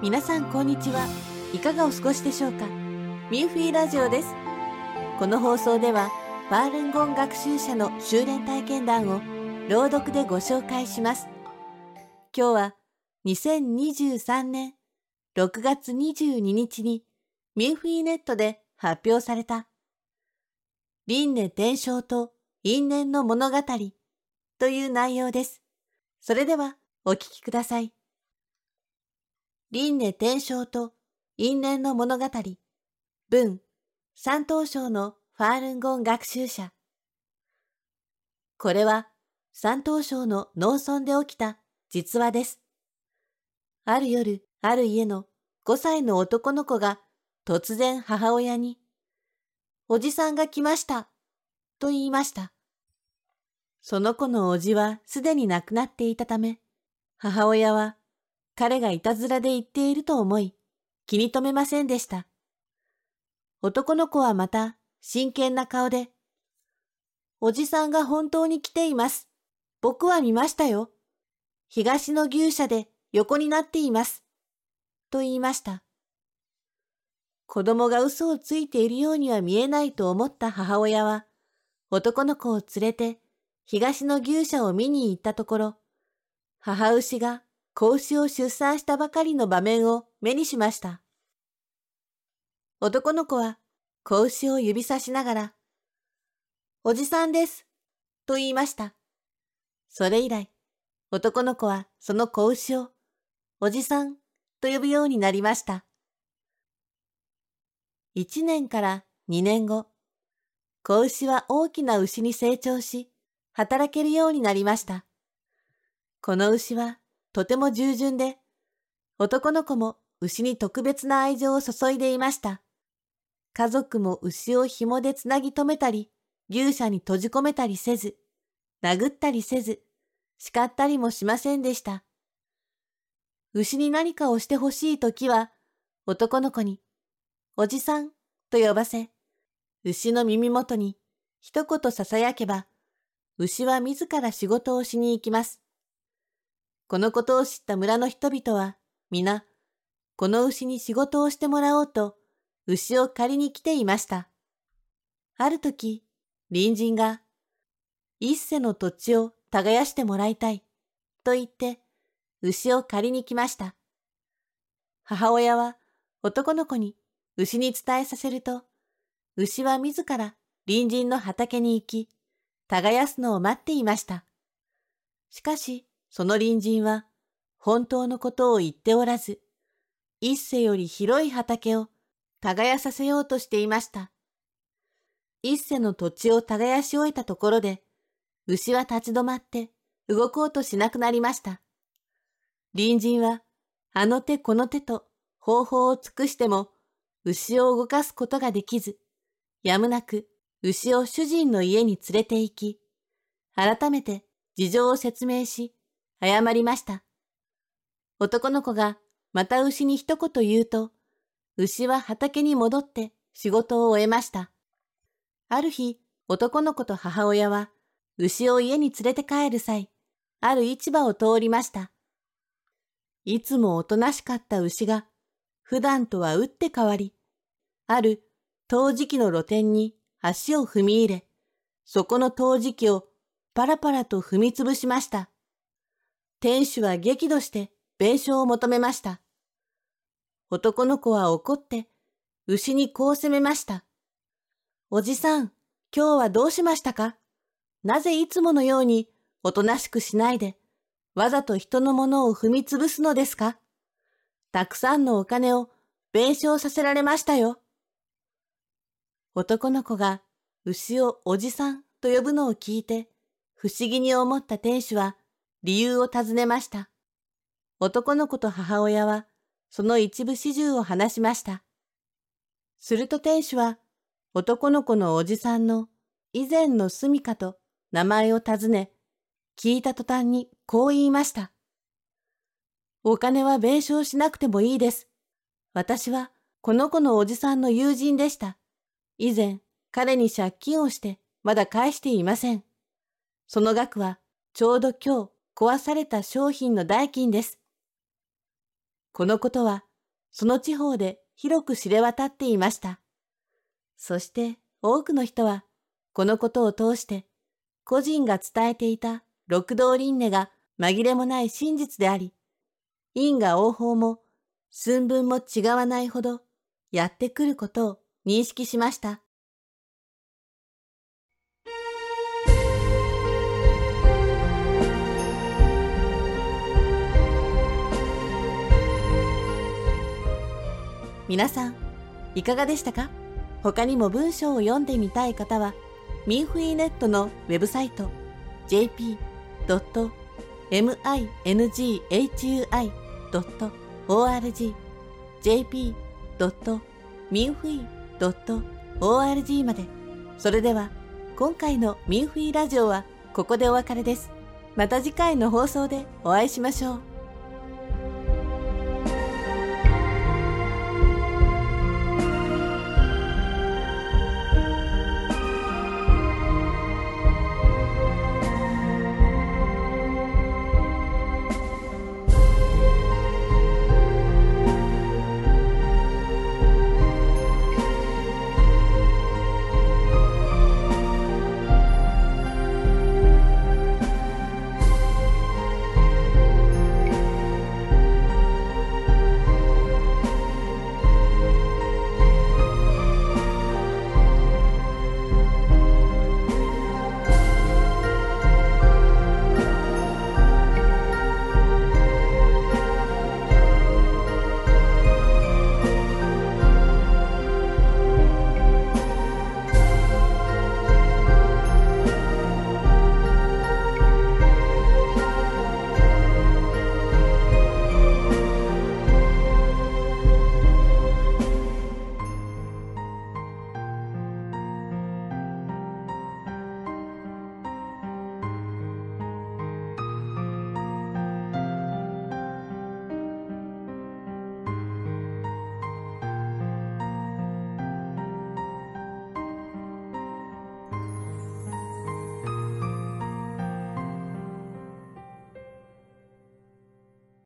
皆さんこんにちは。いかがお過ごしでしょうか？ミューフィーラジオです。この放送では、ファールンゴン学習者の修練体験談を朗読でご紹介します。今日は2023年6月22日にミューフィーネットで発表された輪廻転生と因縁の物語という内容です。それではお聞きください。輪廻転生と因縁の物語。文、山東省のファールンゴン学習者。これは山東省の農村で起きた実話です。ある夜、ある家の5歳の男の子が突然母親に、おじさんが来ました、と言いました。その子のおじはすでに亡くなっていたため、母親は彼がいたずらで言っていると思い、気に留めませんでした。男の子はまた真剣な顔で、おじさんが本当に来ています。僕は見ましたよ。東の牛舎で横になっています。と言いました。子供が嘘をついているようには見えないと思った母親は、男の子を連れて東の牛舎を見に行ったところ、母牛が子牛を出産したばかりの場面を目にしました。男の子は子牛を指さしながら、おじさんです、と言いました。それ以来、男の子はその子牛を、おじさんと呼ぶようになりました。一年から二年後、子牛は大きな牛に成長し、働けるようになりました。この牛はとても従順で、男の子も牛に特別な愛情を注いでいました。家族も牛を紐でつなぎ止めたり、牛舎に閉じ込めたりせず、殴ったりせず、叱ったりもしませんでした。牛に何かをしてほしいときは、男の子に、おじさんと呼ばせ、牛の耳元に一言囁けば、牛は自ら仕事をしに行きます。このことを知った村の人々は、皆、この牛に仕事をしてもらおうと、牛を借りに来ていました。ある時、隣人が、一世の土地を耕してもらいたい、と言って、牛を借りに来ました。母親は男の子に牛に伝えさせると、牛は自ら隣人の畑に行き、耕すのを待っていました。しかし、その隣人は本当のことを言っておらず、一世より広い畑を耕させようとしていました。一世の土地を耕し終えたところで、牛は立ち止まって動こうとしなくなりました。隣人はあの手この手と方法を尽くしても牛を動かすことができず、やむなく牛を主人の家に連れて行き、改めて事情を説明し、謝りました。男の子がまた牛に一言言うと、牛は畑に戻って仕事を終えました。ある日、男の子と母親は牛を家に連れて帰る際、ある市場を通りました。いつもおとなしかった牛が、普段とは打って変わり、ある陶磁器の露店に足を踏み入れ、そこの陶磁器をパラパラと踏みつぶしました。店主は激怒して弁償を求めました。男の子は怒って牛にこう責めました。おじさん、今日はどうしましたか？なぜいつものようにおとなしくしないで、わざと人のものを踏みつぶすのですか？たくさんのお金を弁償させられましたよ。男の子が牛をおじさんと呼ぶのを聞いて、不思議に思った店主は理由を尋ねました。男の子と母親は、その一部始終を話しました。すると店主は、男の子のおじさんの以前の住処と名前を尋ね、聞いた途端にこう言いました。お金は弁償しなくてもいいです。私はこの子のおじさんの友人でした。以前、彼に借金をしてまだ返していません。その額はちょうど今日壊された商品の代金です。このことはその地方で広く知れ渡っていました。そして多くの人は、このことを通して、個人が伝えていた六道輪廻が紛れもない真実であり、因果応報も寸分も違わないほどやってくることを認識しました。皆さん、いかがでしたか？他にも文章を読んでみたい方は、ミンフィーネットのウェブサイト jp.minghui.org jp.minfui.org まで。それでは、今回のミンフィーラジオはここでお別れです。また次回の放送でお会いしましょう。